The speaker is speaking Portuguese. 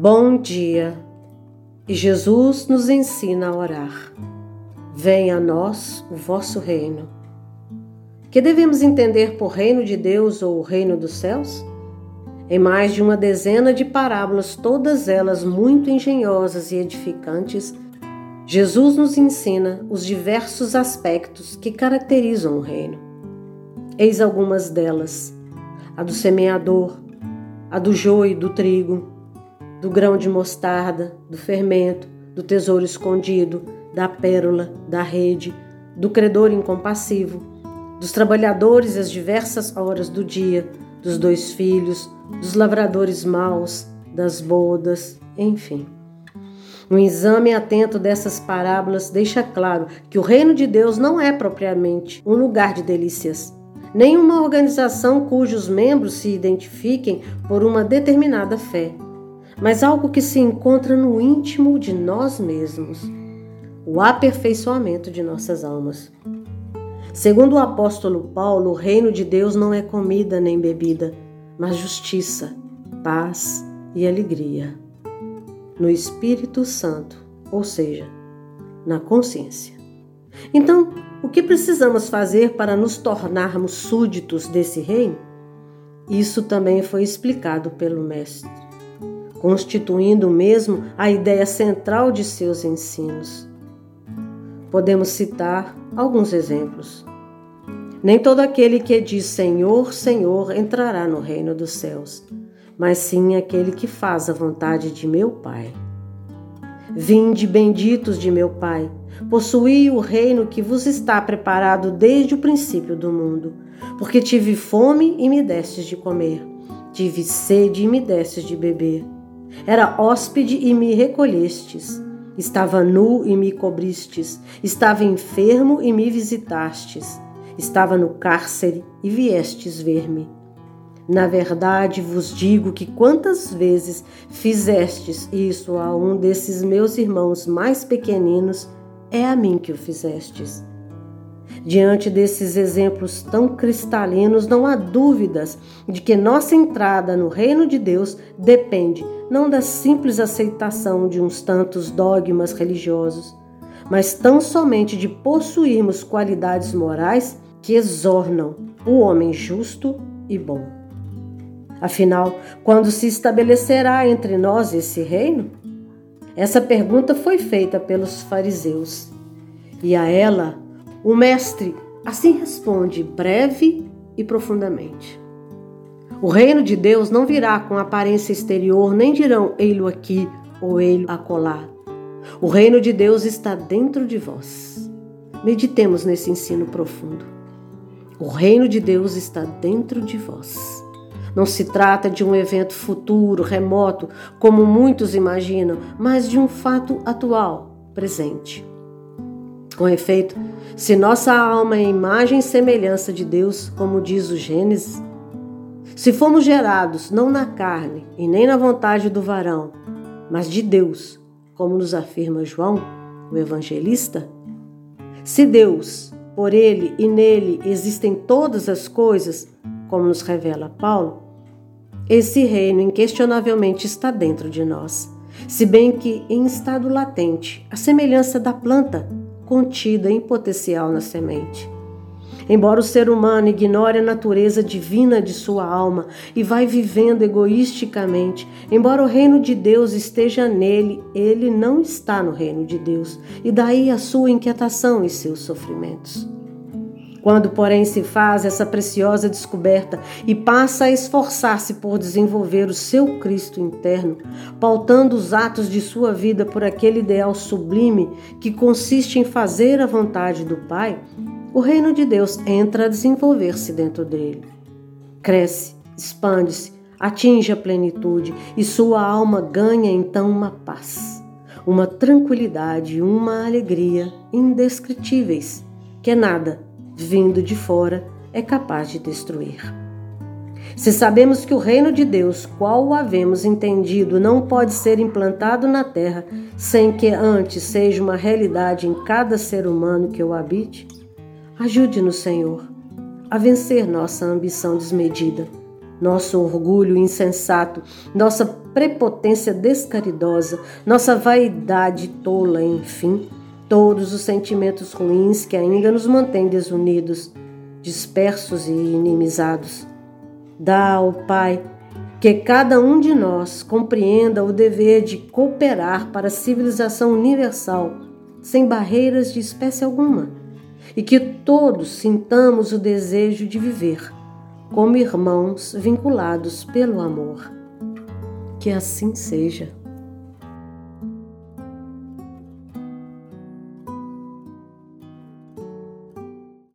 Bom dia! E Jesus nos ensina a orar. Venha a nós o vosso reino. Que devemos entender por reino de Deus ou reino dos céus? Em mais de uma dezena de parábolas, todas elas muito engenhosas e edificantes, Jesus nos ensina os diversos aspectos que caracterizam o reino. Eis algumas delas: a do semeador, a do joio e do trigo, do grão de mostarda, do fermento, do tesouro escondido, da pérola, da rede, do credor incompassivo, dos trabalhadores às diversas horas do dia, dos dois filhos, dos lavradores maus, das bodas, enfim. Um exame atento dessas parábolas deixa claro que o reino de Deus não é propriamente um lugar de delícias, nem uma organização cujos membros se identifiquem por uma determinada fé mas algo que se encontra no íntimo de nós mesmos o aperfeiçoamento de nossas almas. Segundo o apóstolo Paulo, o reino de Deus não é comida nem bebida, mas justiça, paz e alegria. No Espírito Santo, ou seja, na consciência. Então, o que precisamos fazer para nos tornarmos súditos desse reino? Isso também foi explicado pelo Mestre constituindo mesmo a ideia central de seus ensinos. Podemos citar alguns exemplos. Nem todo aquele que diz Senhor, Senhor entrará no reino dos céus, mas sim aquele que faz a vontade de meu Pai. Vinde, benditos de meu Pai, possuí o reino que vos está preparado desde o princípio do mundo, porque tive fome e me destes de comer, tive sede e me destes de beber era hóspede e me recolhestes. Estava nu e me cobristes. Estava enfermo e me visitastes. Estava no cárcere e viestes ver-me. Na verdade vos digo que quantas vezes fizestes isso a um desses meus irmãos mais pequeninos, é a mim que o fizestes. Diante desses exemplos tão cristalinos, não há dúvidas de que nossa entrada no reino de Deus depende não da simples aceitação de uns tantos dogmas religiosos, mas tão somente de possuirmos qualidades morais que exornam o homem justo e bom. Afinal, quando se estabelecerá entre nós esse reino? Essa pergunta foi feita pelos fariseus, e a ela o mestre assim responde breve e profundamente. O reino de Deus não virá com aparência exterior, nem dirão ei-lo aqui ou ei-lo acolá. O reino de Deus está dentro de vós. Meditemos nesse ensino profundo. O reino de Deus está dentro de vós. Não se trata de um evento futuro, remoto, como muitos imaginam, mas de um fato atual, presente. Com efeito, se nossa alma é imagem e semelhança de Deus, como diz o Gênesis, se fomos gerados não na carne e nem na vontade do varão, mas de Deus, como nos afirma João, o evangelista, se Deus, por ele e nele existem todas as coisas, como nos revela Paulo, esse reino inquestionavelmente está dentro de nós, se bem que em estado latente, a semelhança da planta contida em potencial na semente. Embora o ser humano ignore a natureza divina de sua alma e vai vivendo egoisticamente, embora o reino de Deus esteja nele, ele não está no reino de Deus, e daí a sua inquietação e seus sofrimentos. Quando, porém, se faz essa preciosa descoberta e passa a esforçar-se por desenvolver o seu Cristo interno, pautando os atos de sua vida por aquele ideal sublime que consiste em fazer a vontade do Pai, o reino de Deus entra a desenvolver-se dentro dele. Cresce, expande-se, atinge a plenitude e sua alma ganha então uma paz, uma tranquilidade e uma alegria indescritíveis que nada vindo de fora, é capaz de destruir. Se sabemos que o reino de Deus, qual o havemos entendido, não pode ser implantado na terra sem que antes seja uma realidade em cada ser humano que o habite, ajude-nos, Senhor, a vencer nossa ambição desmedida, nosso orgulho insensato, nossa prepotência descaridosa, nossa vaidade tola, enfim, todos os sentimentos ruins que ainda nos mantêm desunidos, dispersos e inimizados. Dá ao Pai que cada um de nós compreenda o dever de cooperar para a civilização universal, sem barreiras de espécie alguma, e que todos sintamos o desejo de viver como irmãos vinculados pelo amor. Que assim seja.